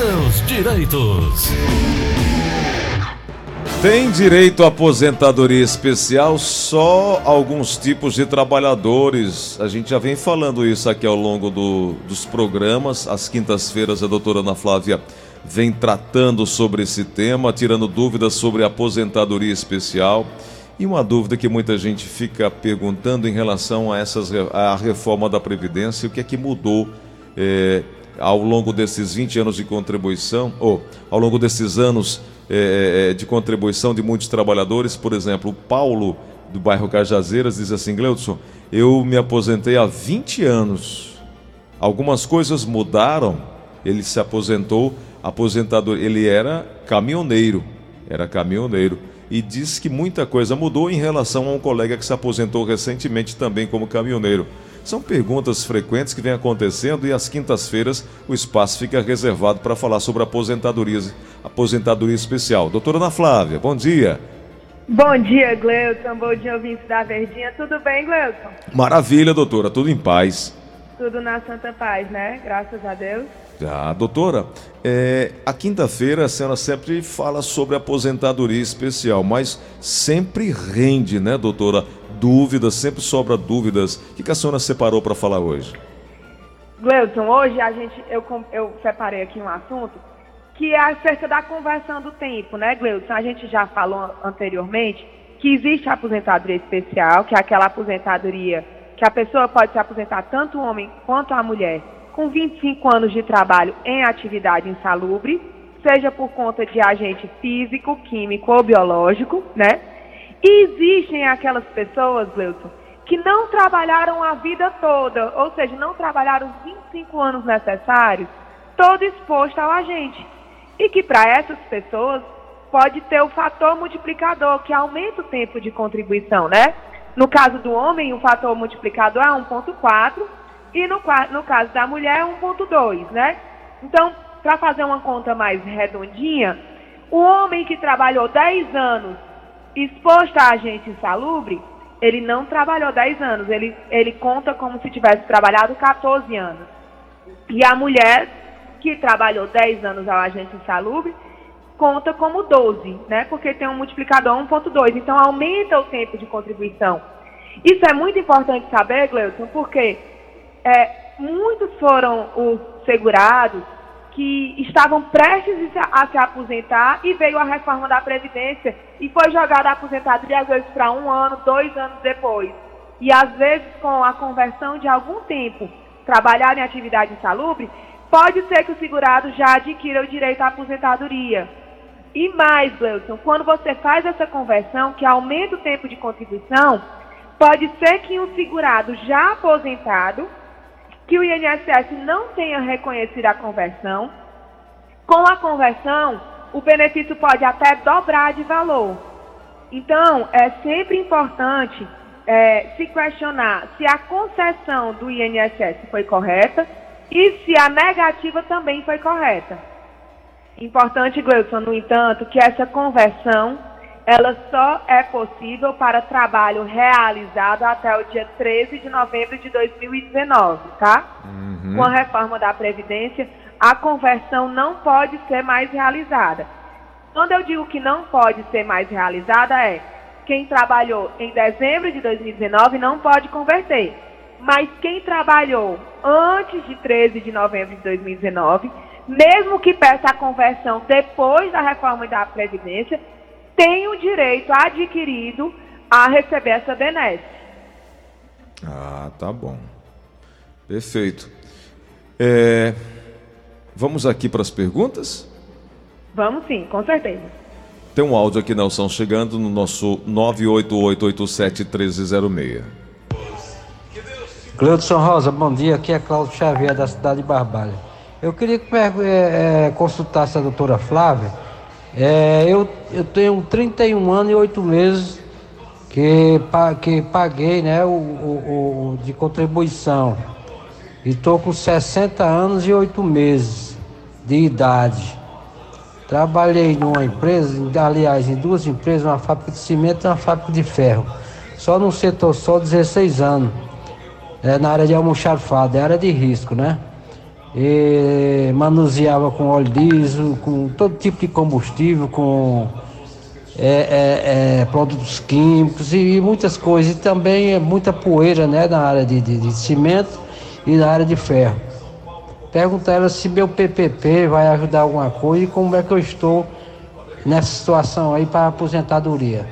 seus direitos. Tem direito à aposentadoria especial só alguns tipos de trabalhadores. A gente já vem falando isso aqui ao longo do, dos programas. Às quintas-feiras, a doutora Ana Flávia vem tratando sobre esse tema, tirando dúvidas sobre aposentadoria especial. E uma dúvida que muita gente fica perguntando em relação a essas a reforma da Previdência, o que é que mudou é, ao longo desses 20 anos de contribuição, ou ao longo desses anos é, de contribuição de muitos trabalhadores. Por exemplo, o Paulo, do bairro Cajazeiras, diz assim: Gleudson, eu me aposentei há 20 anos. Algumas coisas mudaram. Ele se aposentou, aposentador, ele era caminhoneiro, era caminhoneiro e diz que muita coisa mudou em relação a um colega que se aposentou recentemente também como caminhoneiro. São perguntas frequentes que vêm acontecendo e às quintas-feiras o espaço fica reservado para falar sobre aposentadoria, aposentadoria especial. Doutora Ana Flávia, bom dia. Bom dia, Gleuton. Bom dia, ouvintes da Verdinha. Tudo bem, Gleuton? Maravilha, doutora. Tudo em paz. Tudo na santa paz, né? Graças a Deus. Ah, doutora, é, a quinta-feira a senhora sempre fala sobre aposentadoria especial, mas sempre rende, né, doutora? Dúvidas, sempre sobra dúvidas. O que, a senhora separou para falar hoje? Gleuton, hoje a gente, eu, eu separei aqui um assunto que é acerca da conversão do tempo, né, Gleuton? A gente já falou anteriormente que existe a aposentadoria especial, que é aquela aposentadoria que a pessoa pode se aposentar tanto o homem quanto a mulher com 25 anos de trabalho em atividade insalubre, seja por conta de agente físico, químico ou biológico, né? Existem aquelas pessoas, Gleuton, que não trabalharam a vida toda, ou seja, não trabalharam os 25 anos necessários, todo exposto ao agente. E que para essas pessoas pode ter o fator multiplicador, que aumenta o tempo de contribuição, né? No caso do homem, o fator multiplicador é 1,4 e no, no caso da mulher, 1,2, né? Então, para fazer uma conta mais redondinha, o homem que trabalhou 10 anos exposto a agente insalubre, ele não trabalhou 10 anos, ele, ele conta como se tivesse trabalhado 14 anos. E a mulher que trabalhou 10 anos ao agente insalubre, conta como 12, né? Porque tem um multiplicador 1.2, então aumenta o tempo de contribuição. Isso é muito importante saber, Gleuton, porque é, muitos foram os segurados que estavam prestes a se aposentar e veio a reforma da Previdência e foi jogada a aposentadoria às vezes para um ano, dois anos depois. E às vezes com a conversão de algum tempo trabalhar em atividade insalubre, pode ser que o segurado já adquira o direito à aposentadoria. E mais, Gleuson, quando você faz essa conversão, que aumenta o tempo de contribuição, pode ser que um segurado já aposentado que o INSS não tenha reconhecido a conversão. Com a conversão, o benefício pode até dobrar de valor. Então, é sempre importante é, se questionar se a concessão do INSS foi correta e se a negativa também foi correta. Importante, Gleudson, no entanto, que essa conversão ela só é possível para trabalho realizado até o dia 13 de novembro de 2019, tá? Uhum. Com a reforma da Previdência, a conversão não pode ser mais realizada. Quando eu digo que não pode ser mais realizada, é quem trabalhou em dezembro de 2019 não pode converter. Mas quem trabalhou antes de 13 de novembro de 2019, mesmo que peça a conversão depois da reforma da Previdência, tem o direito adquirido a receber essa benesse. Ah, tá bom. Perfeito. É, vamos aqui para as perguntas? Vamos sim, com certeza. Tem um áudio aqui, Nelson, chegando no nosso 988871306. Cleudson Rosa, bom dia. Aqui é Cláudio Xavier, da cidade de Barbalha. Eu queria que é, é, consultasse a doutora Flávia é, eu, eu tenho 31 anos e 8 meses que, que paguei né, o, o, o de contribuição. E estou com 60 anos e 8 meses de idade. Trabalhei numa empresa, aliás, em duas empresas, uma fábrica de cimento e uma fábrica de ferro. Só no setor só 16 anos. É, na área de almoxarifado, é área de risco, né? E manuseava com óleo diesel, com todo tipo de combustível, com é, é, é, produtos químicos e muitas coisas. E também é muita poeira né, na área de, de, de cimento e na área de ferro. Pergunta ela se meu PPP vai ajudar alguma coisa e como é que eu estou nessa situação aí para aposentadoria.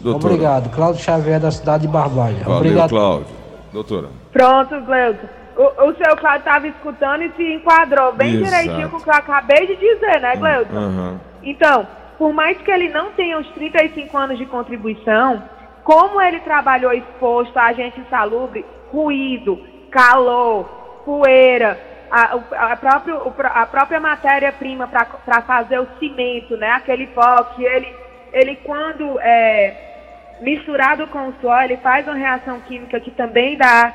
Doutora. Obrigado. Cláudio Xavier, da cidade de Barbalha. Valeu, Obrigado. Cláudio. Doutora. Pronto, Gleuton. O, o seu Cláudio estava escutando e se enquadrou bem Exato. direitinho com o que eu acabei de dizer, né, Gleuton? Uhum. Então, por mais que ele não tenha os 35 anos de contribuição, como ele trabalhou exposto a agente insalubre, ruído, calor, poeira, a, a, próprio, a própria matéria-prima para fazer o cimento, né? Aquele pó que ele, ele quando é misturado com o suor, ele faz uma reação química que também dá.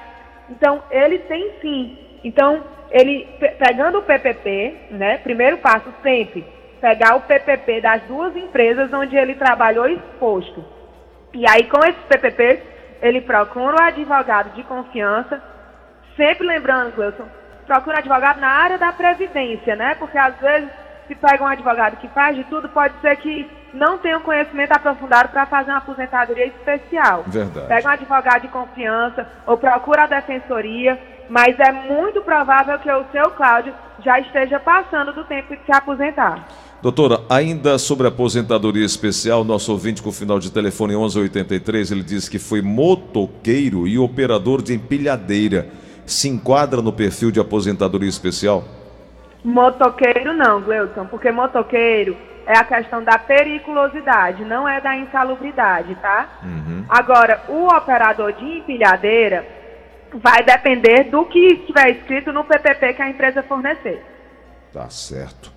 Então, ele tem sim. Então, ele pegando o PPP, né? Primeiro passo sempre pegar o PPP das duas empresas onde ele trabalhou exposto. E aí, com esses PPPs, ele procura o advogado de confiança, sempre lembrando, Cleuson, procura um advogado na área da previdência, né? Porque às vezes, se pega um advogado que faz de tudo, pode ser que não tenha um conhecimento aprofundado para fazer uma aposentadoria especial. Verdade. Pega um advogado de confiança ou procura a defensoria, mas é muito provável que o seu Cláudio já esteja passando do tempo de se aposentar. Doutora, ainda sobre a aposentadoria especial, nosso ouvinte com o final de telefone 1183, ele diz que foi motoqueiro e operador de empilhadeira. Se enquadra no perfil de aposentadoria especial? Motoqueiro não, Gleuton, porque motoqueiro é a questão da periculosidade, não é da insalubridade, tá? Uhum. Agora, o operador de empilhadeira vai depender do que estiver escrito no PPP que a empresa fornecer. Tá certo.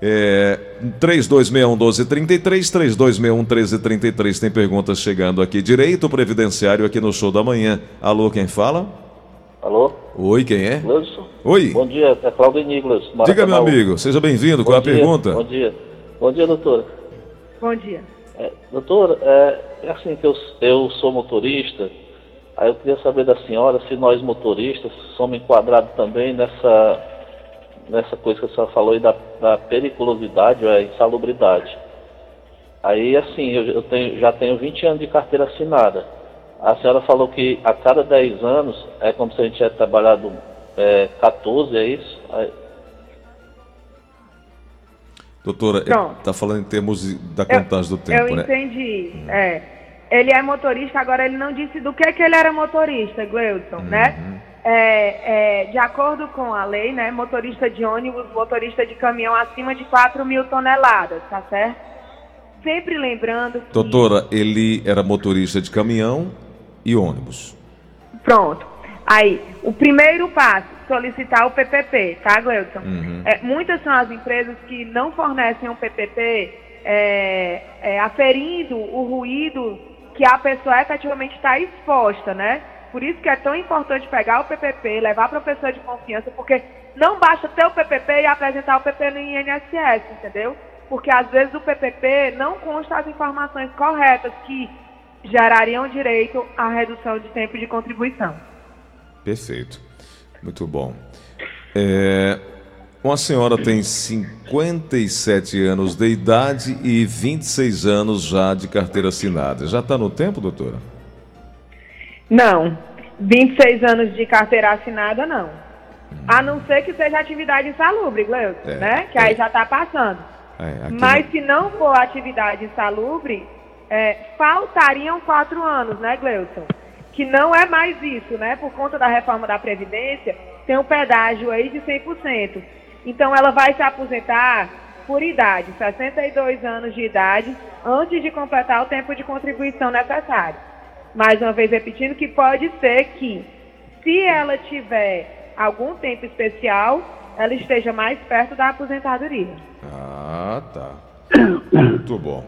É, 3261-1233, 3261-1333. Tem perguntas chegando aqui. Direito Previdenciário aqui no show da manhã. Alô, quem fala? Alô? Oi, quem é? Wilson. Oi. Bom dia, é Cláudio Nicolas. Diga, meu amigo, seja bem-vindo. Qual é a pergunta? Bom dia. Bom dia, doutora. Bom dia. É, doutora, é, é assim que eu, eu sou motorista. Aí eu queria saber da senhora se nós motoristas somos enquadrados também nessa nessa coisa que a senhora falou aí da, da periculosidade ou a insalubridade. Aí, assim, eu, eu tenho, já tenho 20 anos de carteira assinada. A senhora falou que a cada 10 anos é como se a gente tivesse trabalhado é, 14, é isso? Doutora, está falando em termos da contagem eu, do tempo, eu né? Eu entendi. Hum. É. Ele é motorista, agora ele não disse do que, que ele era motorista, Gleuton, né? uhum. né? é, é, de acordo com a lei, né, motorista de ônibus, motorista de caminhão acima de 4 mil toneladas, tá certo? Sempre lembrando que... Doutora, ele era motorista de caminhão e ônibus. Pronto. Aí, o primeiro passo, solicitar o PPP, tá, Gleuton? Uhum. É, muitas são as empresas que não fornecem um PPP é, é, aferindo o ruído que a pessoa efetivamente está exposta, né? Por isso que é tão importante pegar o PPP, levar para professor de confiança, porque não basta ter o PPP e apresentar o PPP no INSS, entendeu? Porque às vezes o PPP não consta as informações corretas que gerariam direito à redução de tempo de contribuição. Perfeito. Muito bom. É, uma senhora tem 57 anos de idade e 26 anos já de carteira assinada. Já está no tempo, doutora? Não. 26 anos de carteira assinada, não. A não ser que seja atividade insalubre, Gleuton, é, né? Que é. aí já está passando. É, Mas não... se não for atividade insalubre, é, faltariam quatro anos, né, Gleuton? Que não é mais isso, né? Por conta da reforma da Previdência, tem um pedágio aí de 100%. Então ela vai se aposentar por idade, 62 anos de idade, antes de completar o tempo de contribuição necessário mais uma vez repetindo, que pode ser que, se ela tiver algum tempo especial, ela esteja mais perto da aposentadoria. Ah, tá. Muito bom.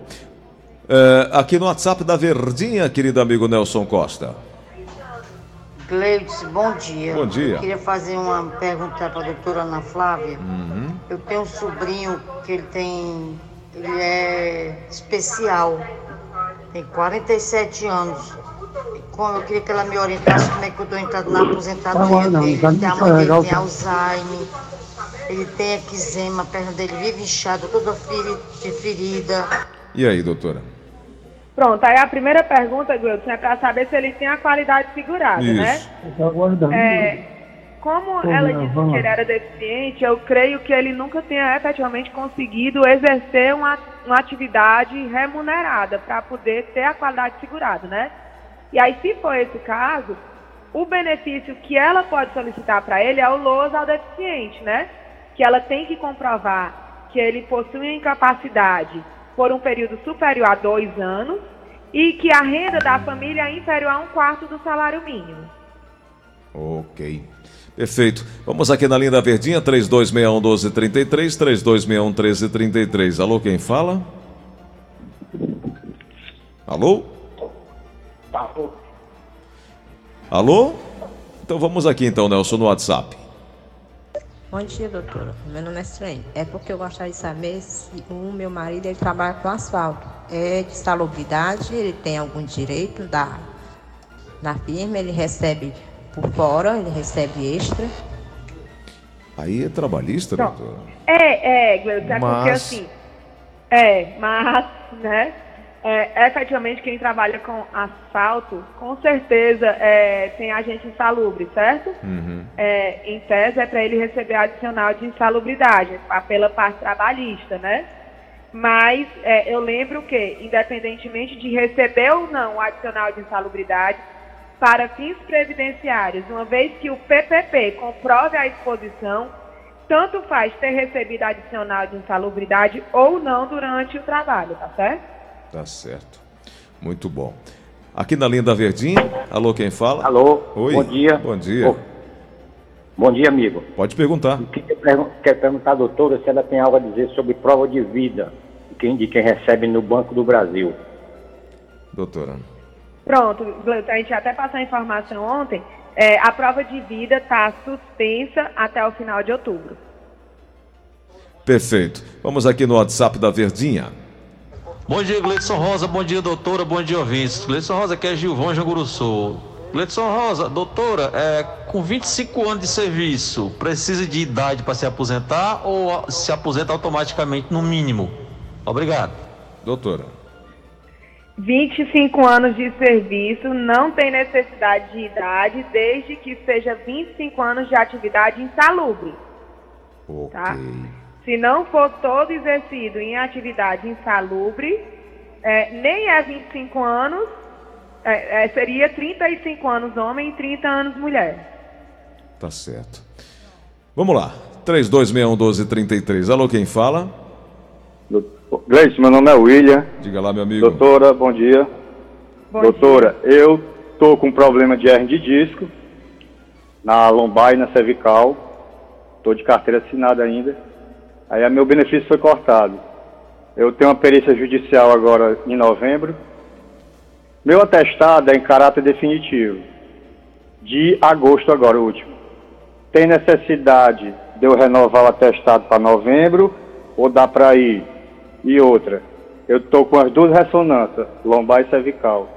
É, aqui no WhatsApp da Verdinha, querido amigo Nelson Costa. Gleides, bom dia. Bom dia. Eu queria fazer uma pergunta para a doutora Ana Flávia. Uhum. Eu tenho um sobrinho que ele tem. Ele é especial, tem 47 anos eu queria que ela me orientasse como é que eu estou entrando na aposentadoria dele. Tem a mãe dele tem Alzheimer, ele tem eczema, a perna dele vive inchada, toda ferida. E aí, doutora? Pronto, aí a primeira pergunta, Gleuton, é para saber se ele tem a qualidade segurada, Isso. né? Estou aguardando. É, como ela disse que ele era deficiente, eu creio que ele nunca tenha efetivamente conseguido exercer uma, uma atividade remunerada para poder ter a qualidade segurada, né? E aí, se for esse caso, o benefício que ela pode solicitar para ele é o LOAS ao deficiente, né? Que ela tem que comprovar que ele possui incapacidade por um período superior a dois anos e que a renda da família é inferior a um quarto do salário mínimo. Ok. Perfeito. Vamos aqui na linha da Verdinha, 3261-1233, 3261-1333. Alô, quem fala? Alô? Alô? Então vamos aqui então, Nelson, no WhatsApp. Bom dia, doutora. Meu nome é Estranho. É porque eu gostaria de saber se o meu marido ele trabalha com asfalto. É de salubridade, ele tem algum direito da, na firma, ele recebe por fora, ele recebe extra. Aí é trabalhista, doutora? É, é, é porque Mas- assim. É, mas, né? É, efetivamente, quem trabalha com asfalto, com certeza é, tem agente insalubre, certo? Uhum. É, em tese, é para ele receber adicional de insalubridade, pela parte trabalhista, né? Mas é, eu lembro que, independentemente de receber ou não o adicional de insalubridade, para fins previdenciários, uma vez que o PPP comprove a exposição, tanto faz ter recebido adicional de insalubridade ou não durante o trabalho, tá certo? Tá certo. Muito bom. Aqui na linha da Verdinha, alô, quem fala? Alô, Oi. bom dia. Bom dia. Ô, bom dia, amigo. Pode perguntar. Queria pergun- Quero perguntar à doutora se ela tem algo a dizer sobre prova de vida de quem, de quem recebe no Banco do Brasil. Doutora. Pronto, a gente até passou a informação ontem. é, a prova de vida está suspensa até o final de outubro. Perfeito. Vamos aqui no WhatsApp da Verdinha. Bom dia, Gleidson Rosa. Bom dia, doutora. Bom dia, ouvintes. Gleidson Rosa, aqui é Gilvão Janguruçu. Gleidson Rosa, doutora, é, com 25 anos de serviço, precisa de idade para se aposentar ou se aposenta automaticamente no mínimo? Obrigado. Doutora. 25 anos de serviço, não tem necessidade de idade, desde que seja 25 anos de atividade insalubre. Ok. Tá. Se não for todo exercido em atividade insalubre, é, nem é 25 anos, é, é, seria 35 anos homem e 30 anos mulher. Tá certo. Vamos lá. 3261-1233. Alô, quem fala? Gleice, meu nome é William. Diga lá, meu amigo. Doutora, bom dia. Bom Doutora, eu tô com problema de hernia de disco na lombar e na cervical. Tô de carteira assinada ainda. Aí a meu benefício foi cortado. Eu tenho uma perícia judicial agora em novembro. Meu atestado é em caráter definitivo. De agosto agora, o último. Tem necessidade de eu renovar o atestado para novembro ou dá para ir? E outra, eu tô com as duas ressonâncias, lombar e cervical.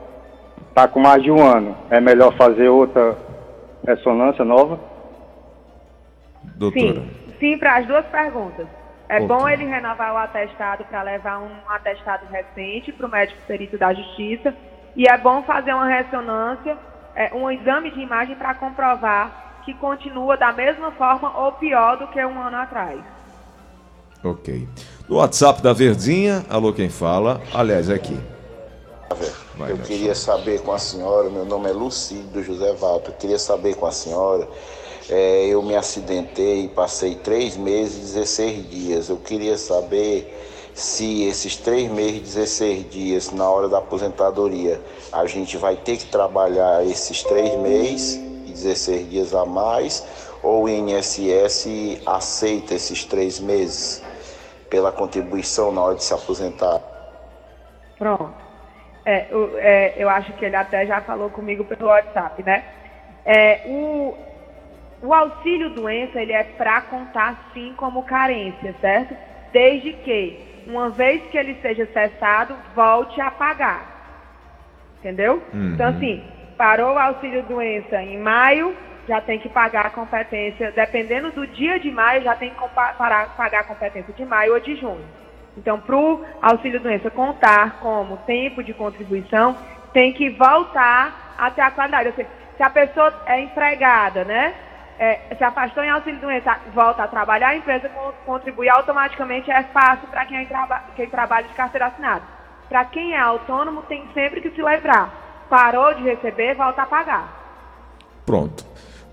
Tá com mais de um ano. É melhor fazer outra ressonância nova? Doutora. Sim, sim para as duas perguntas. É bom ele renovar o atestado para levar um atestado recente para o médico perito da justiça. E é bom fazer uma ressonância, é, um exame de imagem para comprovar que continua da mesma forma ou pior do que um ano atrás. Ok. No WhatsApp da Verdinha, alô, quem fala? Aliás, é aqui. Vai, Eu queria saber com a senhora, meu nome é Lucídio José Walter, eu queria saber com a senhora, é, eu me acidentei, passei três meses e 16 dias. Eu queria saber se esses três meses e 16 dias, na hora da aposentadoria, a gente vai ter que trabalhar esses três meses e 16 dias a mais, ou o INSS aceita esses três meses pela contribuição na hora de se aposentar. Pronto. É, o- é, eu acho que ele até já falou comigo pelo WhatsApp, né? É, o, o auxílio doença ele é para contar sim como carência, certo? Desde que, uma vez que ele seja cessado, volte a pagar. Entendeu? Uhum. Então, assim, parou o auxílio doença em maio, já tem que pagar a competência, dependendo do dia de maio, já tem que parar- pagar a competência de maio ou de junho. Então, para o auxílio doença contar como tempo de contribuição, tem que voltar até a qualidade. Ou seja, se a pessoa é empregada, né? É, se afastou em auxílio doença, volta a trabalhar, a empresa con- contribui automaticamente, é fácil para quem, traba- quem trabalha de carteira assinada. Para quem é autônomo, tem sempre que se lembrar. Parou de receber, volta a pagar. Pronto.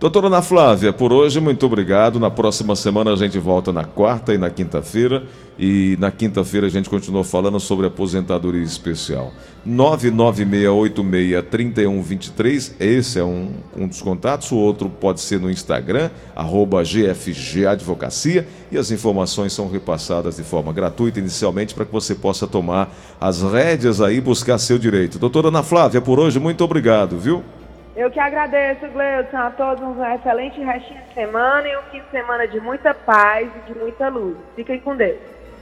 Doutora Ana Flávia, por hoje, muito obrigado. Na próxima semana a gente volta na quarta e na quinta-feira. E na quinta-feira a gente continua falando sobre aposentadoria especial. 996863123, esse é um, um dos contatos. O outro pode ser no Instagram, arroba GFG Advocacia. E as informações são repassadas de forma gratuita inicialmente para que você possa tomar as rédeas aí e buscar seu direito. Doutora Ana Flávia, por hoje, muito obrigado, viu? Eu que agradeço, Gleudson, a todos um excelente restinho de semana e um fim de semana de muita paz e de muita luz. Fiquem com Deus.